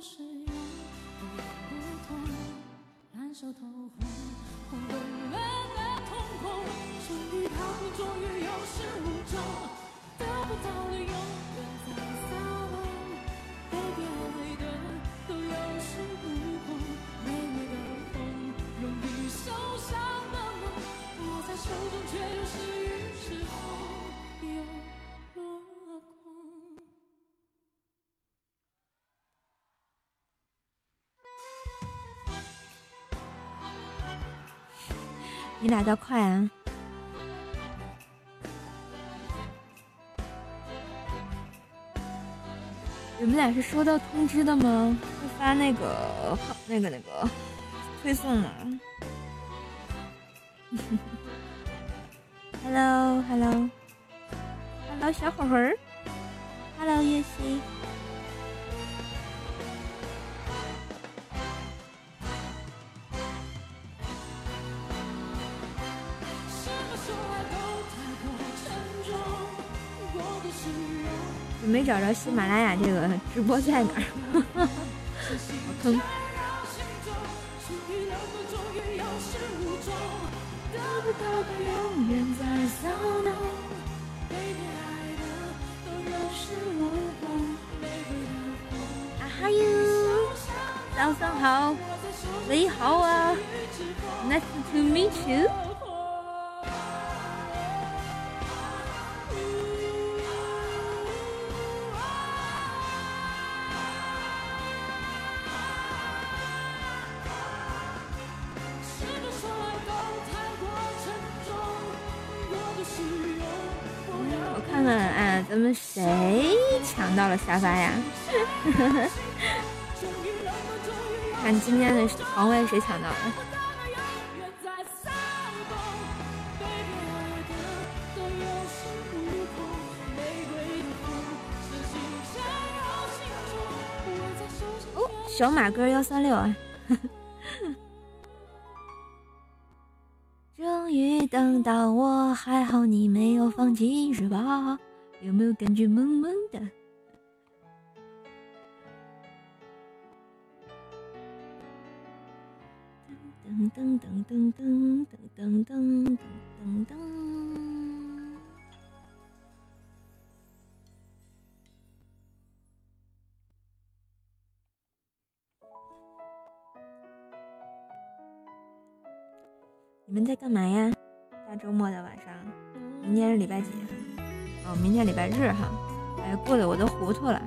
是有多痛，烂熟透红，空洞了的瞳孔，终于逃脱，终于有始无终，得不到的永。你俩倒快啊！你们俩是收到通知的吗？会发那个那个那个推送吗？Hello，Hello，Hello，小火魂儿，Hello，叶希。没找着喜马拉雅这个直播在哪儿，好坑。啊哈哟，早上好，你好啊，Nice to meet you。到了沙发呀？看今天的床位谁抢到了？哦，小马哥幺三六啊！终于等到我，还好你没有放弃，是吧？有没有感觉萌萌的？噔噔噔噔噔噔噔噔噔噔！你们在干嘛呀？大周末的晚上，明天是礼拜几？哦，明天礼拜日哈，哎，过得我都糊涂了。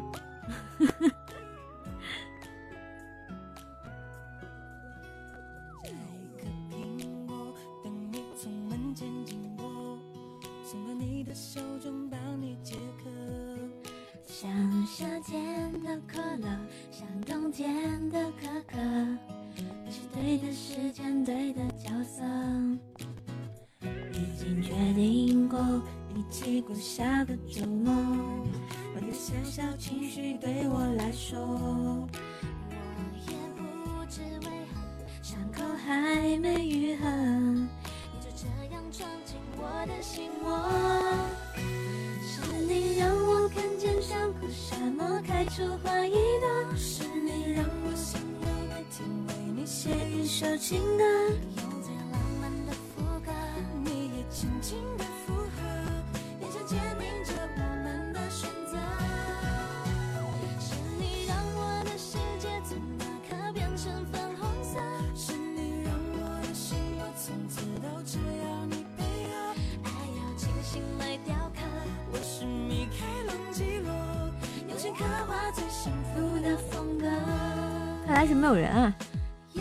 看来是没有人啊，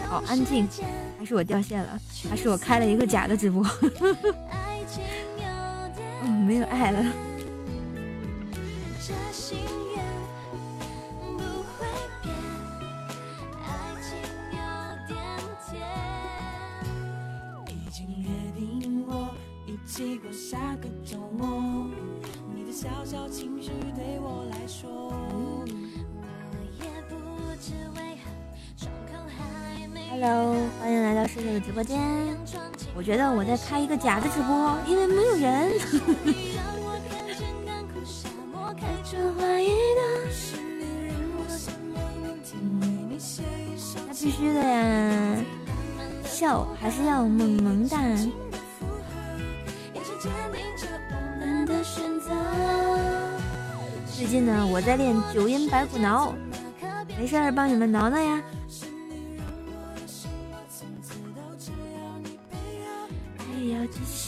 好安静，还是我掉线了，还是我开了一个假的直播。嗯没有爱了。开一个假的直播，因为没有人。必须的呀，笑还是要萌萌哒。最近呢，我在练九阴白骨挠，没事儿帮你们挠挠呀。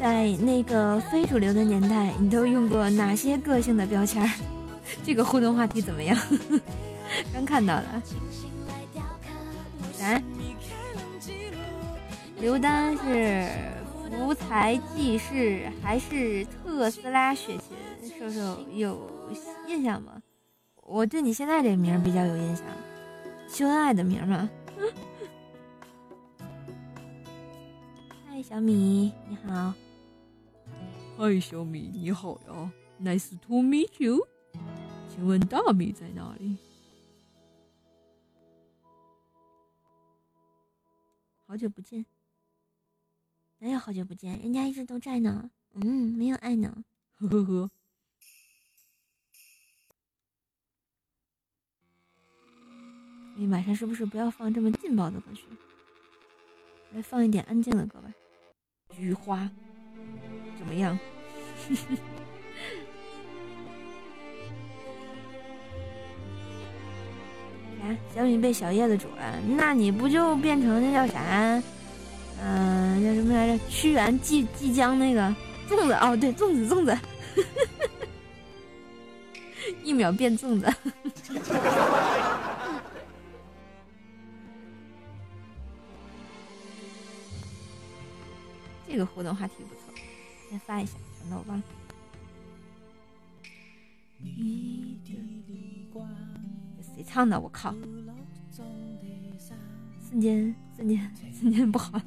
在那个非主流的年代，你都用过哪些个性的标签？这个互动话题怎么样？刚看到了。来？刘丹是福财济世还是特斯拉血亲？瘦瘦有印象吗？我对你现在这名比较有印象，秀恩爱的名吗？嗨，小米，你好。嗨，小米，你好呀，Nice to meet you。请问大米在哪里？好久不见，哪有好久不见？人家一直都在呢。嗯，没有爱呢。呵呵呵。你晚上是不是不要放这么劲爆的歌曲？来放一点安静的歌吧。菊花，怎么样？啊，小米被小叶子煮了，那你不就变成那叫啥？嗯，叫什么来着？屈原即即将那个粽子哦，对，粽子粽子，一秒变粽子。个互动话题不错，先发一下，省得我忘了。谁唱的？我靠！瞬间，瞬间，瞬间不好。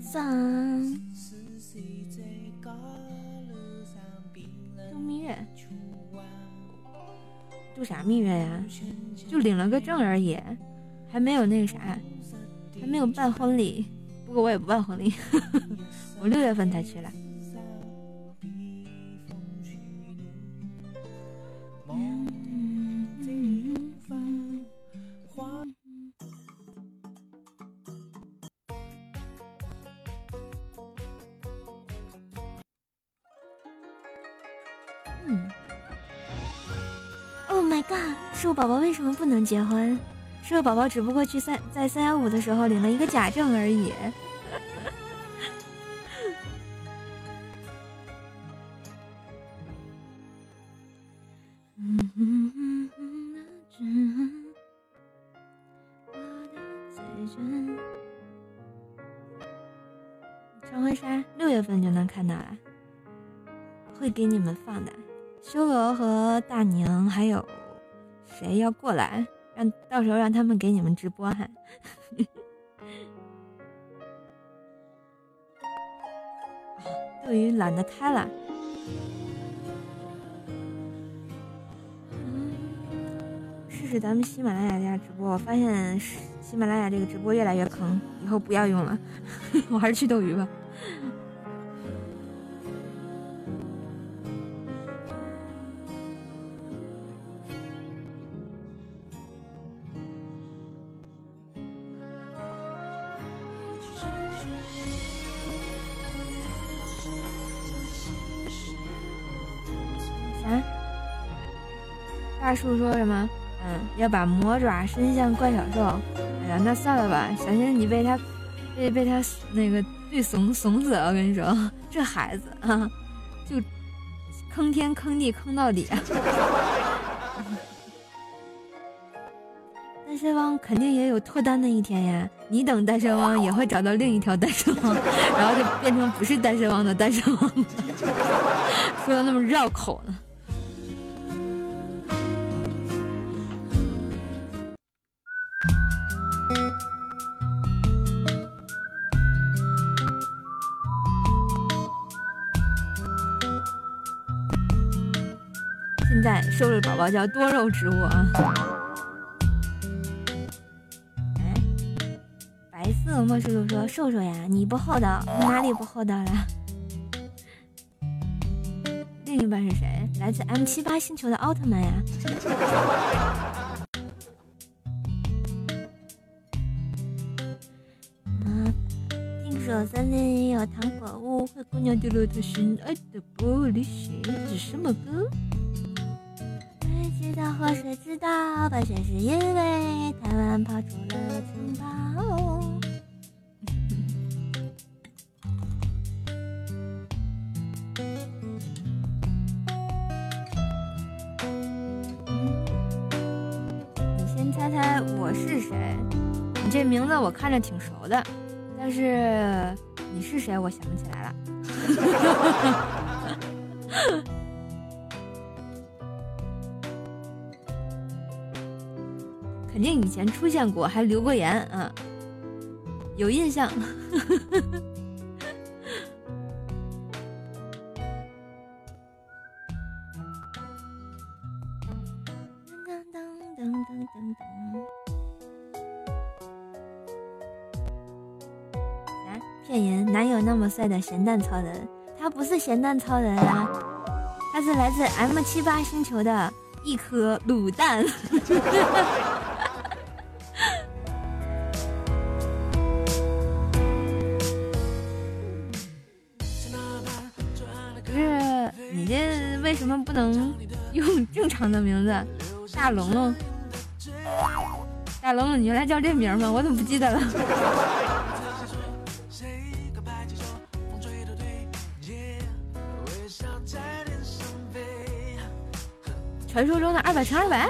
上，蜜月呀？就领了个证而已，还没有那个啥。还没有办婚礼，不过我也不办婚礼，我六月份才去了。嗯 my god，树宝宝为什么不能结婚？这个宝宝只不过去三在三幺五的时候领了一个假证而已。穿婚纱六月份就能看到了，会给你们放的。修罗和大宁还有谁要过来？让到时候让他们给你们直播哈。斗鱼懒得开了，试试咱们喜马拉雅家直播。我发现喜马拉雅这个直播越来越坑，以后不要用了，我还是去斗鱼吧。叔说什么？嗯，要把魔爪伸向怪小兽。哎呀，那算了吧，小心你被他被被他那个最怂怂死了。我跟你说，这孩子啊，就坑天坑地坑到底。单身汪肯定也有脱单的一天呀！你等单身汪也会找到另一条单身汪，然后就变成不是单身汪的单身汪。说的那么绕口呢。宝宝叫多肉植物啊。哎，白色莫叔叔说：“瘦瘦呀，你不厚道，哪里不厚道了？”另一半是谁？来自 M 七八星球的奥特曼呀。啊，听说森林里有糖果屋，灰姑娘丢了她心爱的玻璃鞋，这什么歌？知道或谁知道？白雪是因为台湾跑出了城堡。你先猜猜我是谁？你这名字我看着挺熟的，但是你是谁？我想不起来了。肯定以前出现过，还留过言啊，有印象。来骗人，哪有那么帅的咸蛋超人？他不是咸蛋超人啊，他是来自 M 七八星球的一颗卤蛋。用正常的名字？大龙龙，大龙龙，你原来叫这名吗？我怎么不记得了？传说中的二百乘二百，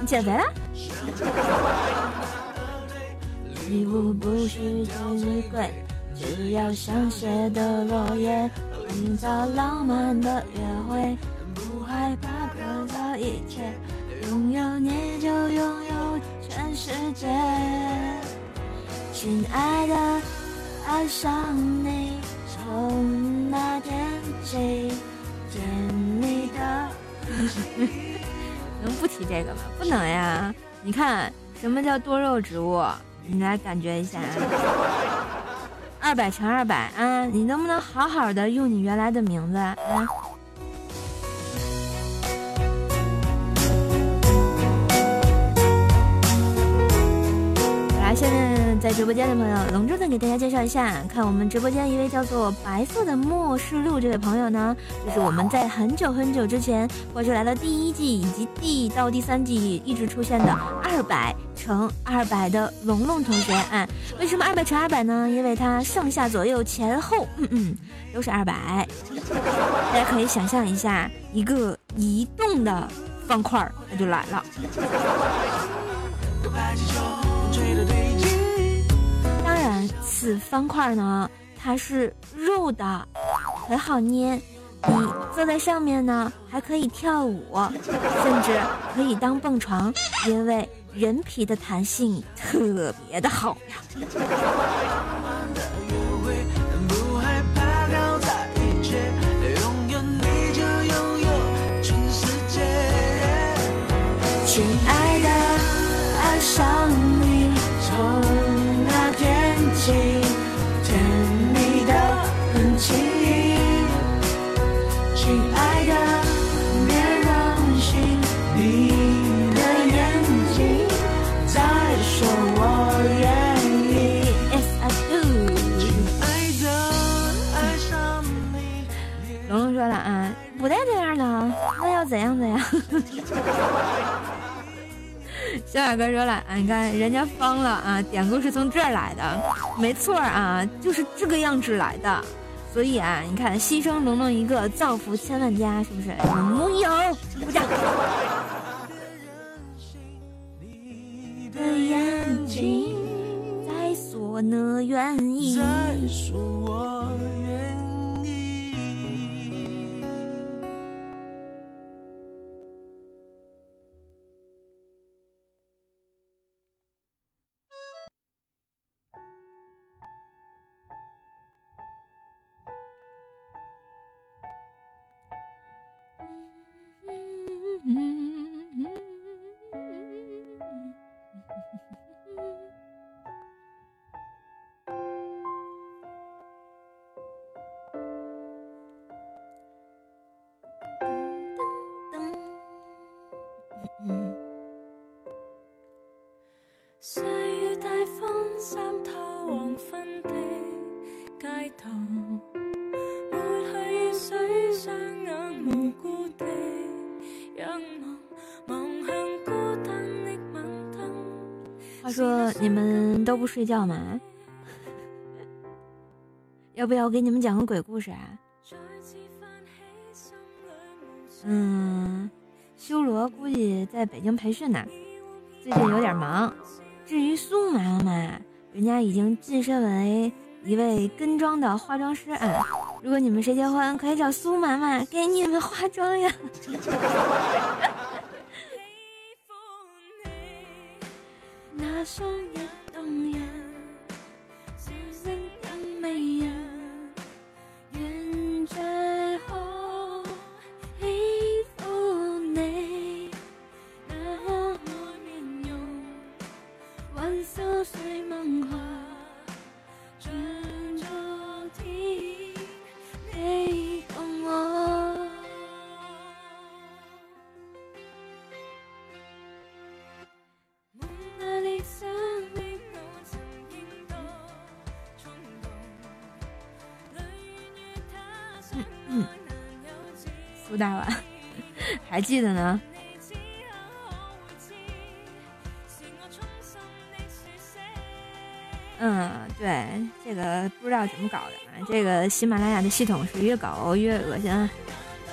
你减肥了？礼物不是最贵，只要香榭的落叶。营造浪漫的约会，害怕破造一切，拥有你就拥有全世界。亲爱的，爱上你，从那天起，甜蜜的。能不提这个吗？不能呀！你看，什么叫多肉植物？你来感觉一下。二百乘二百啊！你能不能好好的用你原来的名字啊？嗯在直播间的朋友，隆重的给大家介绍一下，看我们直播间一位叫做白色的末世路这位朋友呢，就是我们在很久很久之前播出来了第一季以及第到第三季一直出现的二百。乘二百的龙龙同学，啊，为什么二百乘二百呢？因为它上下左右前后，嗯嗯，都是二百。大家可以想象一下，一个移动的方块，它就来了。然，此方块呢，它是肉的，很好捏。你坐在上面呢，还可以跳舞，甚至可以当蹦床，因为。人皮的弹性特别的好呀！亲爱怎样的呀？小雅哥说了，啊，你看人家方了啊，典故是从这儿来的，没错啊，就是这个样子来的。所以啊，你看牺牲龙龙一个，造福千万家，是不是？木有，不讲。我愿意。说你们都不睡觉吗？要不要我给你们讲个鬼故事啊？嗯，修罗估计在北京培训呢，最近有点忙。至于苏妈妈，人家已经晋升为一位跟妆的化妆师啊。如果你们谁结婚，可以找苏妈妈给你们化妆呀。喜歡自蘇大碗，還記得呢？嗯，对，这个不知道怎么搞的啊。這個喜马拉雅的系统是越搞越恶心，啊，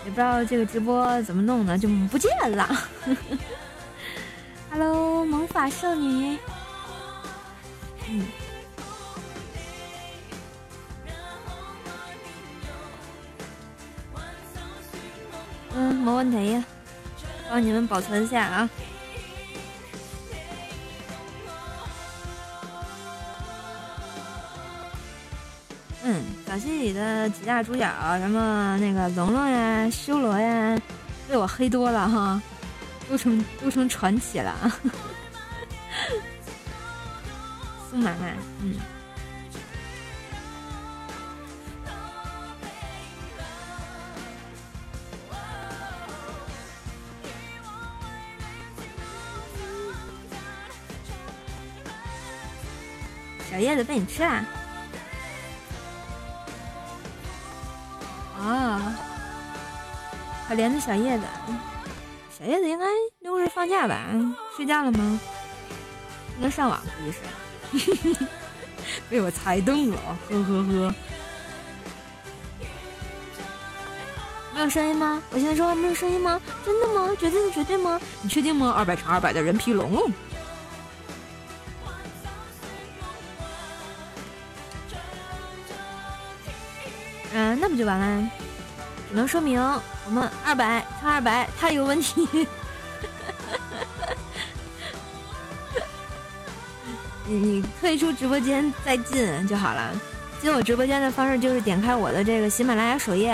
也不知道这个直播怎么弄的，就不见了。Hello，萌法少女。嗯，嗯，沒問題呀，帮你们保存一下啊。嗯，小戏里的几大主角，什么那个龙龙呀、修罗呀，被我黑多了哈，都成都成传奇了。苏妈妈，嗯，那你吃啦。啊，可怜的小叶子，小叶子应该六日放假吧？睡觉了吗？应该上网，估计是。被我猜中了，呵呵呵。没有声音吗？我现在说话没有声音吗？真的吗？绝对的绝对吗？你确定吗？二百乘二百的人皮龙龙就完了？只能说明我们二百乘二百他有问题。你你退出直播间再进就好了。进我直播间的方式就是点开我的这个喜马拉雅首页，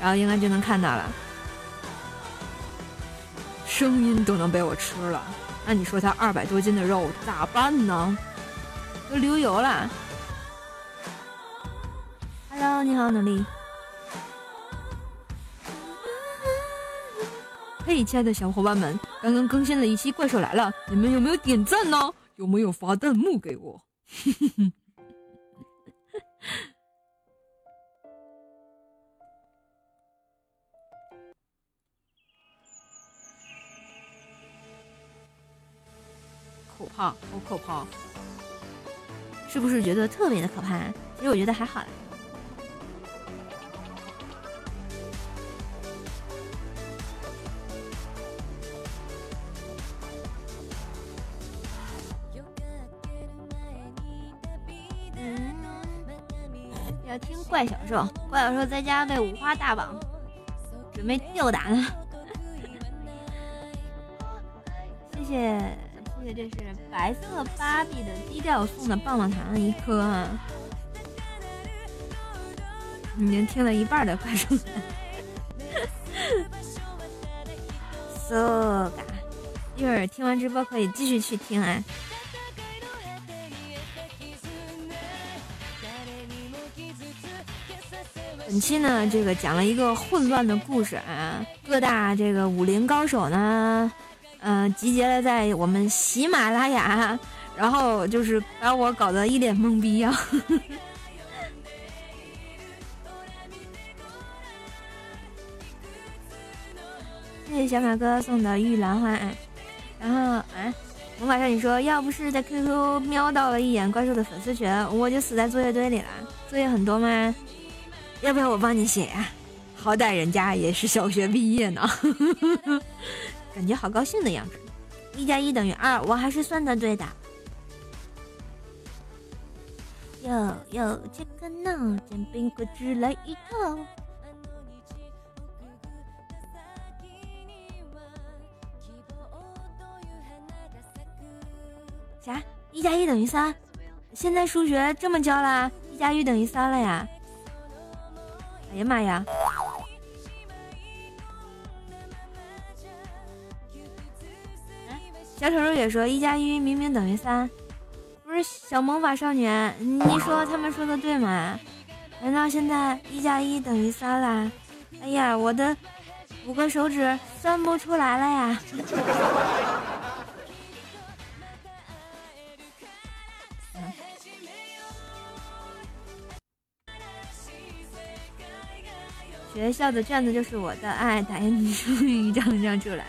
然后应该就能看到了。声音都能被我吃了，那你说他二百多斤的肉咋办呢？都流油了。Hello，你好，努力。嘿，亲爱的小伙伴们，刚刚更新了一期《怪兽来了》，你们有没有点赞呢？有没有发弹幕给我？可怕，好可怕！是不是觉得特别的可怕？其实我觉得还好啦。怪小兽，怪小兽在家被五花大绑，准备吊打呢。谢谢谢谢，这是白色芭比的低调送的棒棒糖一颗啊！已经听了一半的怪兽。So 嘎，一会儿听完直播可以继续去听啊。本期呢，这个讲了一个混乱的故事啊，各大这个武林高手呢，呃，集结了在我们喜马拉雅，然后就是把我搞得一脸懵逼呀。谢谢小马哥送的玉兰花，然后啊，魔法少女说，要不是在 QQ 瞄到了一眼怪兽的粉丝群，我就死在作业堆里了。作业很多吗？要不要我帮你写呀？好歹人家也是小学毕业呢，感觉好高兴的样子。一加一等于二，我还是算的对的。哟哟，切克闹，煎饼果汁来一套。啥？一加一等于三？现在数学这么教啦？一加一等于三了呀？哎呀妈呀！小丑肉也说一加一明明等于三，不是小魔法少女，你说他们说的对吗？难道现在一加一等于三啦？哎呀，我的五个手指算不出来了呀！学校的卷子就是我的爱，打印出一张一张出来。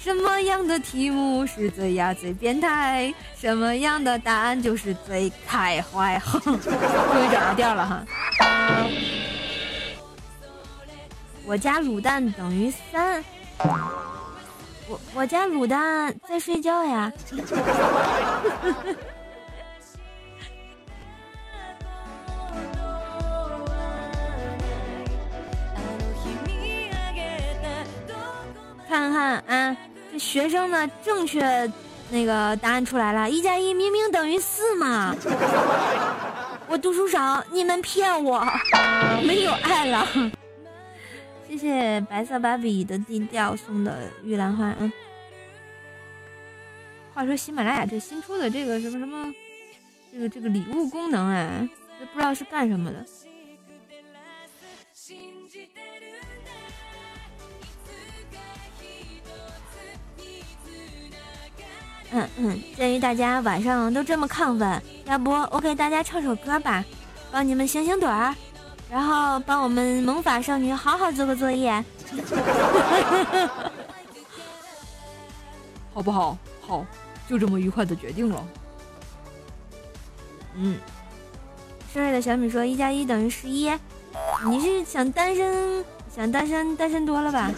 什么样的题目是最呀最变态？什么样的答案就是最开怀？终于找到调了哈！我家卤蛋等于三。我我家卤蛋在睡觉呀。看看啊，这学生的正确那个答案出来了，一加一明明等于四嘛。我读书少，你们骗我，没有爱了。谢谢白色芭比的低调送的玉兰花。嗯，话说喜马拉雅这新出的这个什么什么，这个这个礼物功能啊，不知道是干什么的。嗯嗯，鉴于大家晚上都这么亢奋，要不我给大家唱首歌吧，帮你们醒醒盹儿，然后帮我们萌法少女好好做个作业，好不好？好，就这么愉快的决定了。嗯，生日的小米说一加一等于十一，你是想单身，想单身单身多了吧？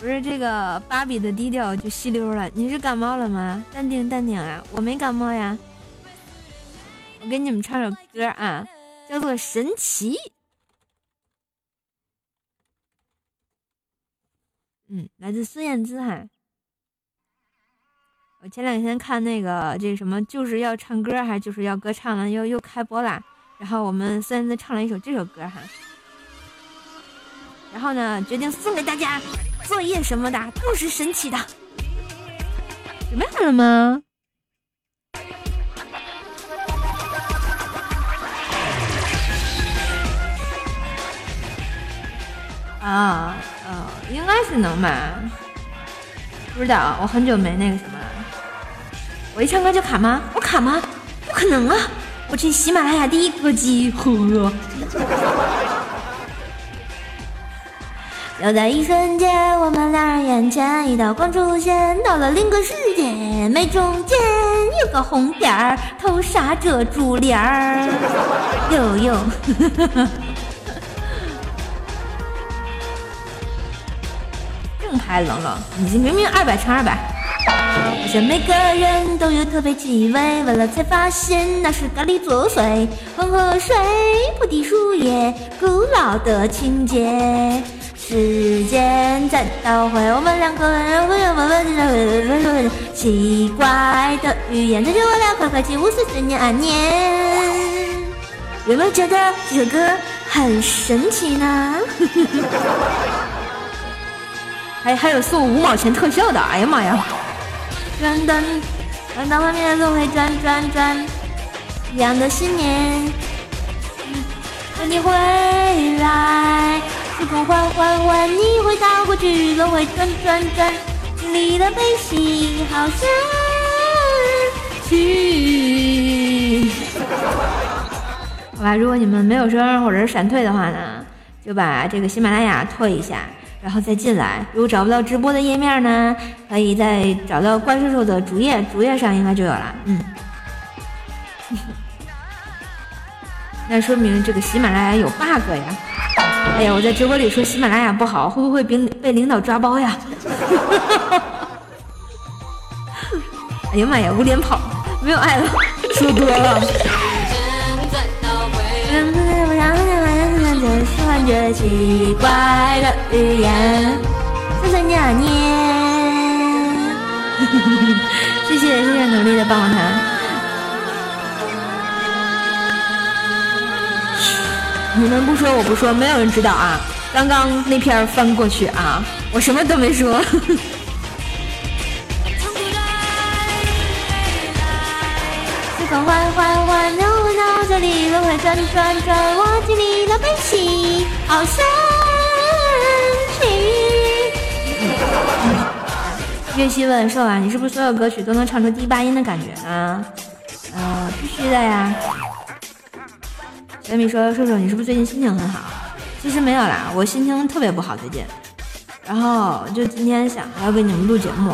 不是这个芭比的低调就吸溜了。你是感冒了吗？淡定淡定啊，我没感冒呀。我给你们唱首歌啊，叫做《神奇》。嗯，来自孙燕姿哈。我前两天看那个这什么就是要唱歌还是就是要歌唱了，又又开播啦。然后我们孙燕姿唱了一首这首歌哈。然后呢，决定送给大家。作业什么的都是神奇的，准备好了吗？啊，呃，应该是能吧？不知道，我很久没那个什么了。我一唱歌就卡吗？我卡吗？不可能啊！我这喜马拉雅第一歌姬，呵。就在一瞬间，我们两人眼前一道光出现，到了另个世界。眉中间有个红点儿，头纱遮住脸儿。呦呦，正牌冷冷，你这明明二百乘二百。好像每个人都有特别气味，闻了才发现那是咖喱作祟。黄河水，不敌树叶，古老的情节。时间在倒回，我们两个人会有问问问奇怪的语言，带着我俩快快起舞，岁岁年啊年。有没有觉得这首歌很神奇呢？还还有送五毛钱特效的，哎呀妈呀！转灯，转到外面的轮回转转转，一样的信念，等你回来。时空缓缓缓，你会倒过去，轮回转转转，经历了悲喜，好神奇。好吧，如果你们没有声或者是闪退的话呢，就把这个喜马拉雅退一下，然后再进来。如果找不到直播的页面呢，可以再找到怪兽兽的主页，主页上应该就有了。嗯，那说明这个喜马拉雅有 bug 呀。哎呀，我在直播里说喜马拉雅不好，会不会被被领导抓包呀？哎呀妈呀，无脸跑，没有爱了，说多了。喜欢这奇怪的语言，岁岁年年。谢谢谢谢努力的棒棒糖。你们不说我不说，没有人知道啊！刚刚那篇翻过去啊，我什么都没说。时空缓缓缓，流到这里，轮回转转转，我经历了悲喜，好神奇。月西问兽啊，你是不是所有歌曲都能唱出低八音的感觉呢？呃，必须的呀。小米说：“瘦瘦，你是不是最近心情很好？其实没有啦，我心情特别不好最近。然后就今天想要给你们录节目，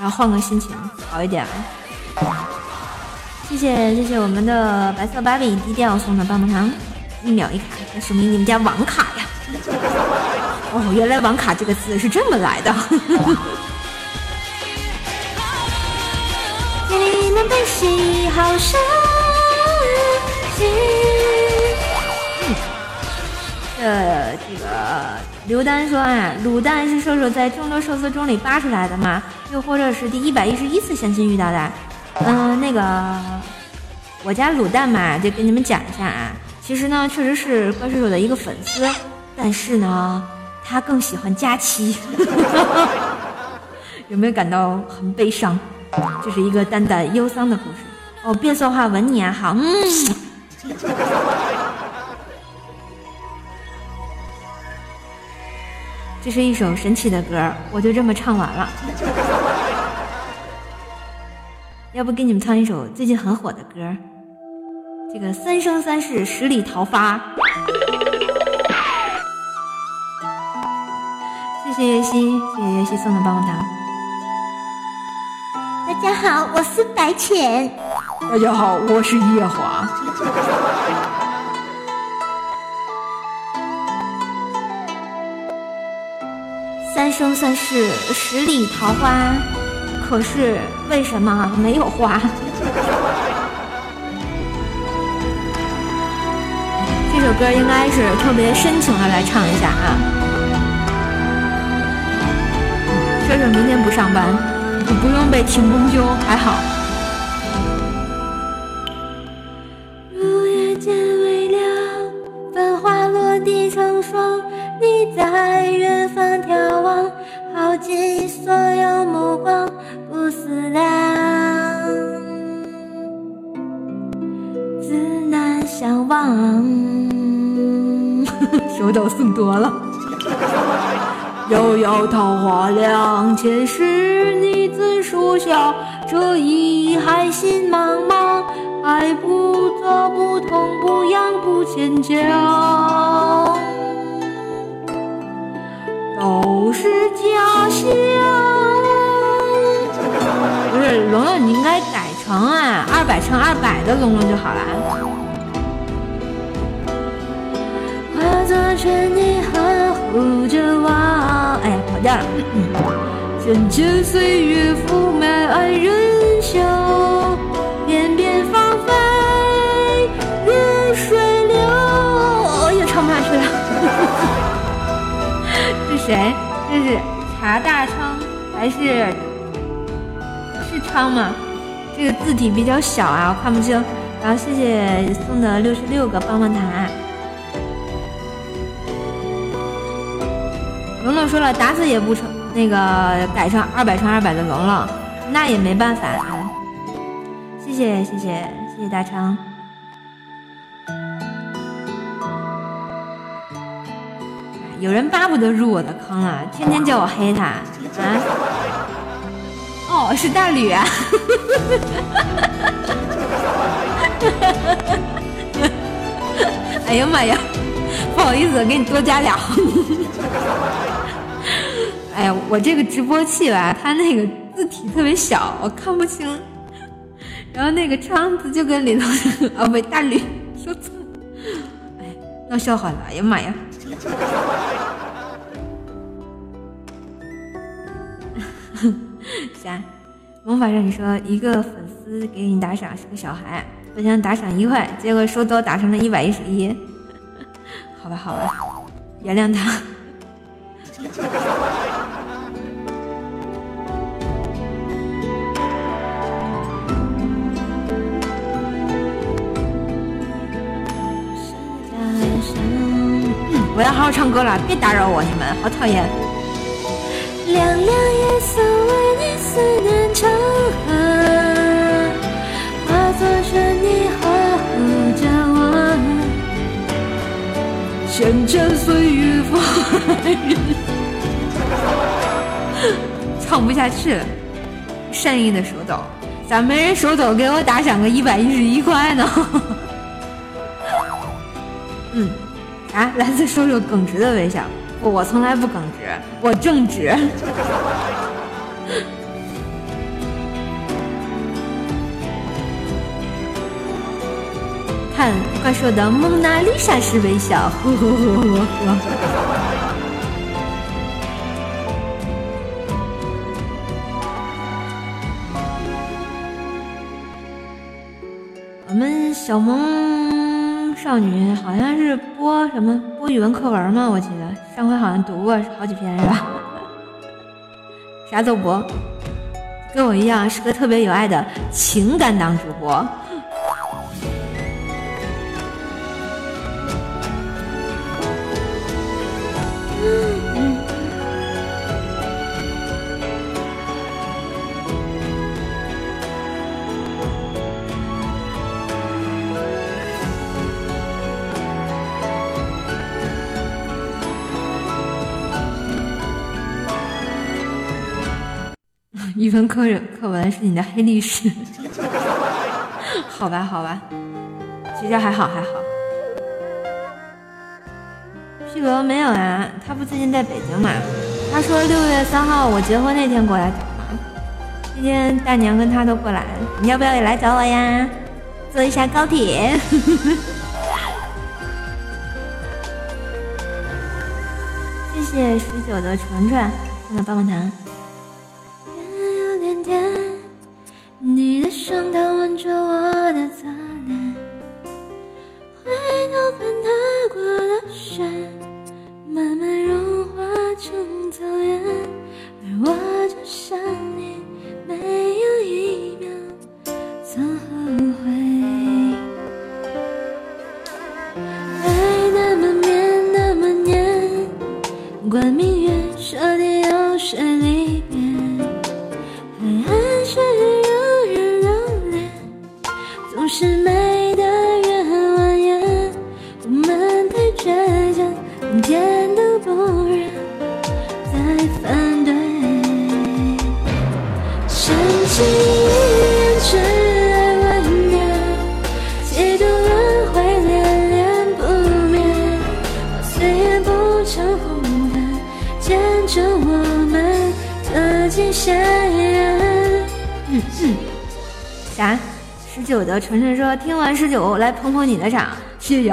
然后换个心情好一点。谢谢谢谢我们的白色芭比低调送的棒棒糖，一秒一卡，那说明你们家网卡呀。哦，原来网卡这个字是这么来的。经历了悲喜，好伤心。呃，这个刘丹说啊，卤蛋是瘦瘦在众多寿司中里扒出来的吗？又或者是第一百一十一次相亲遇到的？嗯，那个我家卤蛋嘛，就跟你们讲一下啊，其实呢，确实是怪射手的一个粉丝，但是呢，他更喜欢佳期，有没有感到很悲伤？这是一个淡淡忧伤的故事。哦，变色话吻你啊，好，嗯。这是一首神奇的歌，我就这么唱完了。要不给你们唱一首最近很火的歌，这个《三生三世十里桃花》。谢谢月溪，谢谢月溪送的棒棒糖。大家好，我是白浅。大家好，我是夜华。三生三世十里桃花，可是为什么没有花？这首歌应该是特别深情的来唱一下啊！说说明天不上班，不用被停工休，还好。都是家乡。不是龙龙，你应该改成啊二百乘二百的龙龙就好了。化作春泥呵护着我。哎呀，跑调了。深浅岁月覆满爱人笑，片片芳菲如水流。哎呀，唱不下去了。是谁？这是茶大昌还是是昌吗？这个字体比较小啊，我看不清。然后谢谢送的六十六个棒棒糖。龙龙说了，打死也不成那个改成二百乘二百的龙龙，那也没办法啊。谢谢谢谢谢谢大昌。有人巴不得入我的坑啊，天天叫我黑他啊。哦，是大吕啊。哎呀妈呀，不好意思，给你多加俩。哎呀，我这个直播器吧，它那个字体特别小，我看不清。然后那个窗子就跟里头啊，不，大吕说错，哎，闹笑话了。哎呀妈呀！啥？魔法少女说，一个粉丝给你打赏是个小孩，本想打赏一块，结果说多打成了一百一十一。好吧，好吧，原谅他。我要好好唱歌了，别打扰我，你们好讨厌。凉凉夜色为你思念成河，化作春泥呵护着我。岁月风人，唱不下去了。善意的手抖，咋没人手抖给我打赏个一百一十一块呢？嗯。啊！来自叔叔耿直的微笑。我从来不耿直，我正直。看怪兽的蒙娜丽莎式微笑。呵呵呵呵呵。我们小萌。少女好像是播什么播语文课文吗？我记得上回好像读过好几篇是吧？啥都不，跟我一样是个特别有爱的情感党主播。语文课课文是你的黑历史，好 吧好吧，学校还好还好。屁罗没有啊，他不最近在北京吗？他说六月三号我结婚那天过来找他，今天大娘跟他都过来，你要不要也来找我呀？坐一下高铁。谢谢十九的纯纯送的棒棒糖。纯纯说：“听完十九，来捧捧你的场，谢谢。”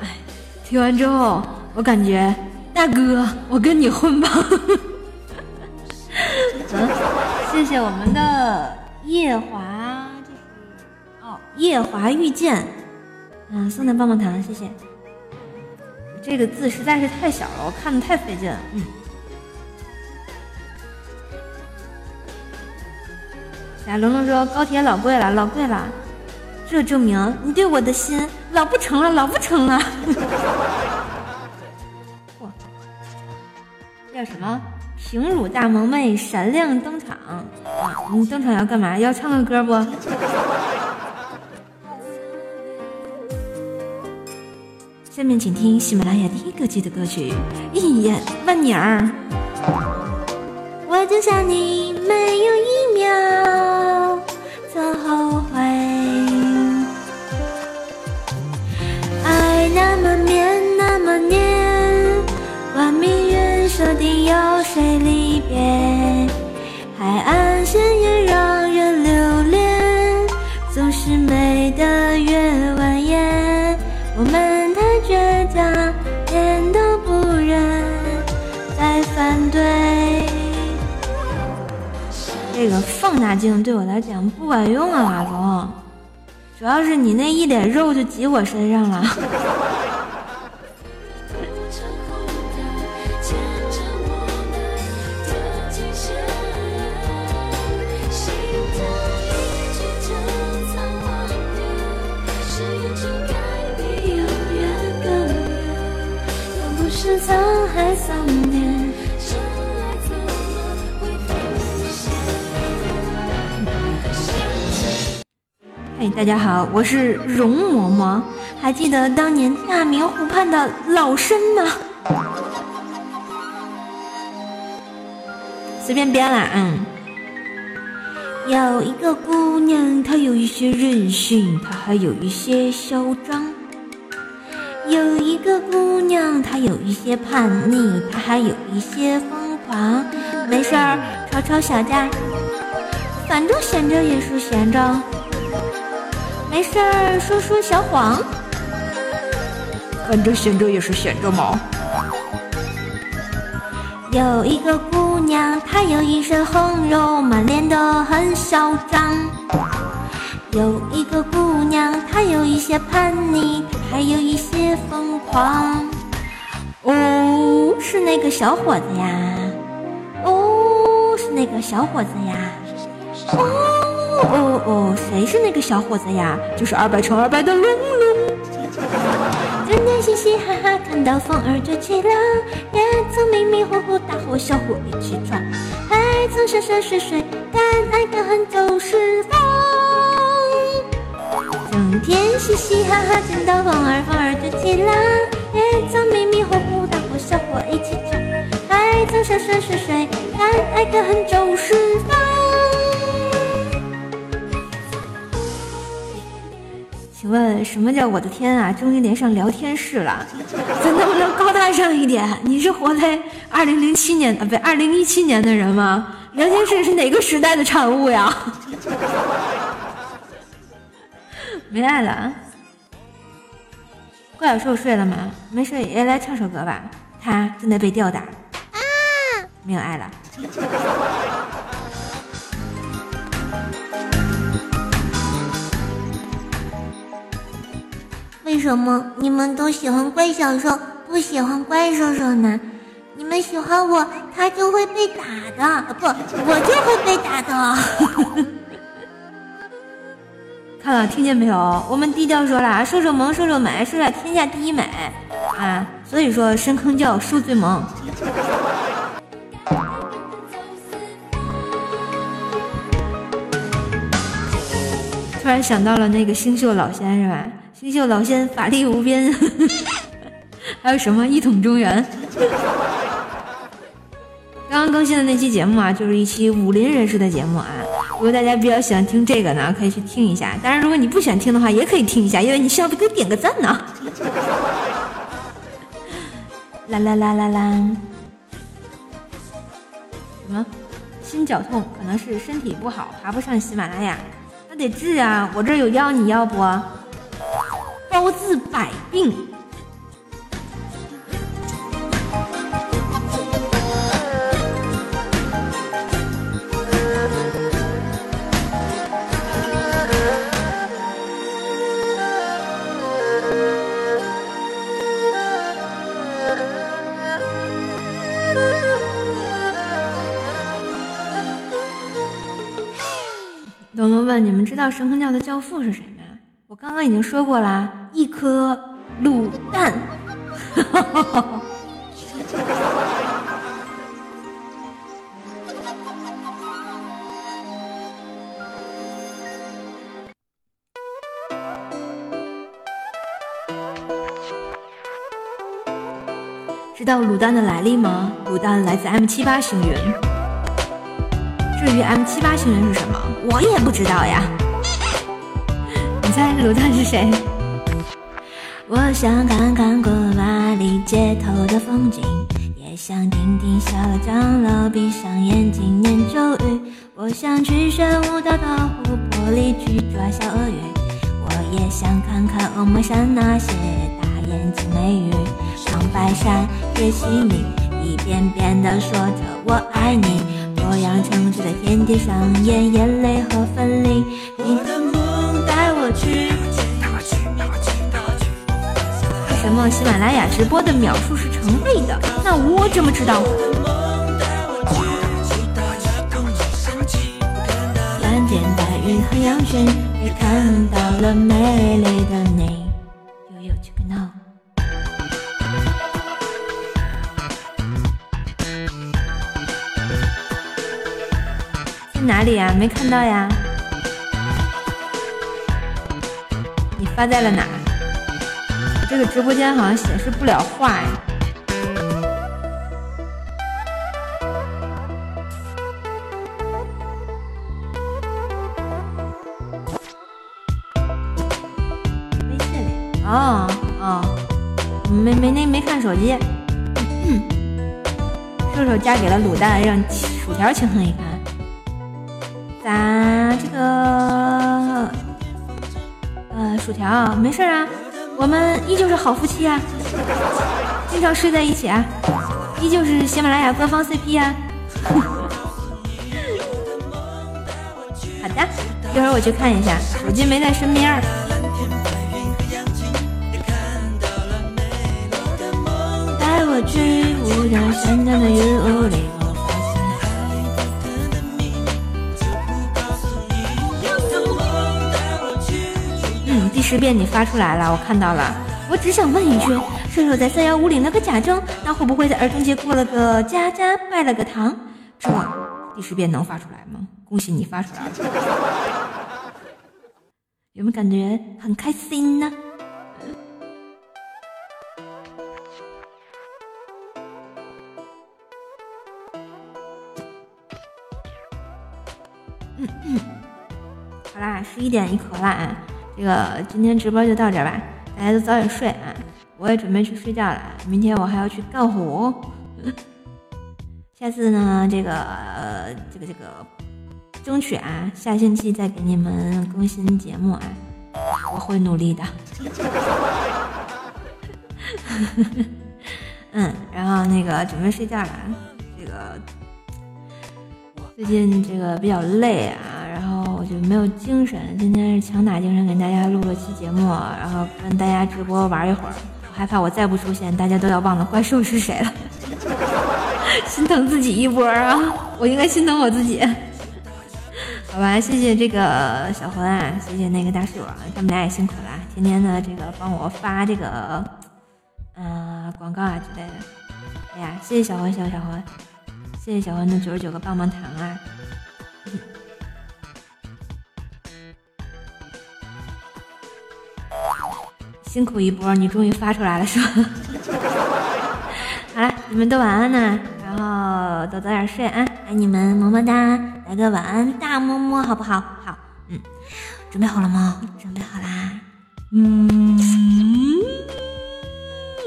哎，听完之后，我感觉大大哥，我跟你混吧。嗯，谢谢我们的夜华，这是哦，夜华遇见，嗯，送的棒棒糖，谢谢。这个字实在是太小了，我看的太费劲。嗯。龙龙说高铁老贵了，老贵了，这证明你对我的心老不成了，老不成了。叫什么？平乳大萌妹闪亮登场！你登场要干嘛？要唱个歌不？下面请听喜马拉雅第一个季的歌曲《一眼万年儿》。我就像你，没有一秒哦。镜对我来讲不管用啊，老公，主要是你那一点肉就挤我身上了。嘿，大家好，我是容嬷嬷，还记得当年大明湖畔的老参吗？随便编啦，嗯。有一个姑娘，她有一些任性，她还有一些嚣张。有一个姑娘，她有一些叛逆，她还有一些疯狂。没事儿，吵吵小架，反正闲着也是闲着。没事儿，说说小谎，反正闲着也是闲着嘛。有一个姑娘，她有一身红肉，满脸的很嚣张。有一个姑娘，她有一些叛逆，她还有一些疯狂。哦，是那个小伙子呀！哦，是那个小伙子呀！哦。哦哦，谁是那个小伙子呀？就是二百乘二百的龙龙。整天嘻嘻哈哈，看到风儿就起浪，也曾迷迷糊糊大伙小伙一起闯，还曾山山水水，但爱的很走四方。整天嘻嘻哈哈，见到风儿风儿就起浪，也曾迷迷糊糊大伙小伙一起闯，还曾山山水水，但爱的很走四方。问什么叫我的天啊？终于连上聊天室了，咱能不能高大上一点？你是活在二零零七年啊，不对，二零一七年的人吗？聊天室是哪个时代的产物呀？没爱了，怪小兽睡了吗？没睡也来唱首歌吧，他正在被吊打。啊，没有爱了。为什么你们都喜欢怪小兽，不喜欢怪兽兽呢？你们喜欢我，他就会被打的，不，我就会被打的。看了，听见没有？我们低调说了，瘦瘦萌，瘦瘦美，是了天下第一美啊！所以说，深坑叫瘦最萌。突然想到了那个星宿老仙，是吧？星宿老仙法力无边，还有什么一统中原？刚刚更新的那期节目啊，就是一期武林人士的节目啊。如果大家比较喜欢听这个呢，可以去听一下。当然，如果你不喜欢听的话，也可以听一下，因为你需要给我点个赞呢。啦啦啦啦啦！什么？心绞痛？可能是身体不好，爬不上喜马拉雅。那得治啊！我这有药，你要不？包治百病。龙龙问，你们知道神魂教的教父是谁吗？我刚刚已经说过了。一颗卤蛋。哈哈哈哈哈知道卤蛋的来历吗？卤蛋来自 M 七八星云。至于 M 七八星云是什么，我也不知道呀。你猜卤蛋是谁？我想看看过巴黎街头的风景，也想听听小长老闭上眼睛念咒语。我想去玄武岛的湖泊里去抓小鳄鱼，我也想看看恶魔山那些大眼睛美女。长白山雪心里一遍遍地说着我爱你，洛阳城市的天地上演眼泪和分离。你的梦带我去。什么喜马拉雅直播的秒数是成倍的？那我怎么知道？蓝天白云和羊群，也看到了美丽的你。在哪里呀？没看到呀。你发在了哪？这个直播间好像显示不了话呀。微信里。哦哦，没没那没看手机。瘦瘦嫁给了卤蛋，让薯条情何以堪？咱这个呃，薯条没事啊，我们依旧是好夫妻啊，经常睡在一起啊，依旧是喜马拉雅官方 CP 啊。好的，一会儿我去看一下，手机没在身边儿。带我去五条山上的云雾里，十遍你发出来了，我看到了。我只想问一句，射手在三幺五领了个假证，那会不会在儿童节过了个家家，拜了个堂？这第十遍能发出来吗？恭喜你发出来了，有没有感觉很开心呢？嗯嗯好啦，十一点一刻啦！这个今天直播就到这儿吧，大家都早点睡啊！我也准备去睡觉了，明天我还要去干活。下次呢，这个、这个这个，争取啊，下星期再给你们更新节目啊，我会努力的。嗯，然后那个准备睡觉了，这个最近这个比较累啊，就没有精神。今天是强打精神给大家录了期节目，然后跟大家直播玩一会儿。我害怕我再不出现，大家都要忘了怪兽是谁了，心疼自己一波啊！我应该心疼我自己。好吧，谢谢这个小魂啊，谢谢那个大树啊，他们俩也辛苦了，天天的这个帮我发这个嗯广告啊之类的。哎呀，谢谢小魂，谢谢小魂，谢谢小魂的九十九个棒棒糖啊！辛苦一波，你终于发出来了是吧？好了，你们都晚安呢，然后都早点睡啊，爱你们，么么哒，来个晚安大么么，好不好？好，嗯，准备好了吗？准备好啦，嗯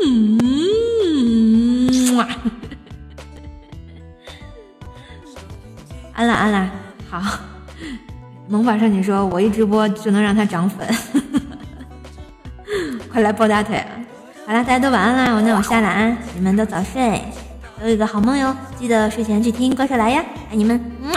嗯，哇，安啦安啦，好，萌法少女说，我一直播就能让他涨粉。快来抱大腿！好了，大家都晚安啦，我那我下了啊，你们都早睡，都有一个好梦哟。记得睡前去听《怪兽来呀》，爱你们，么。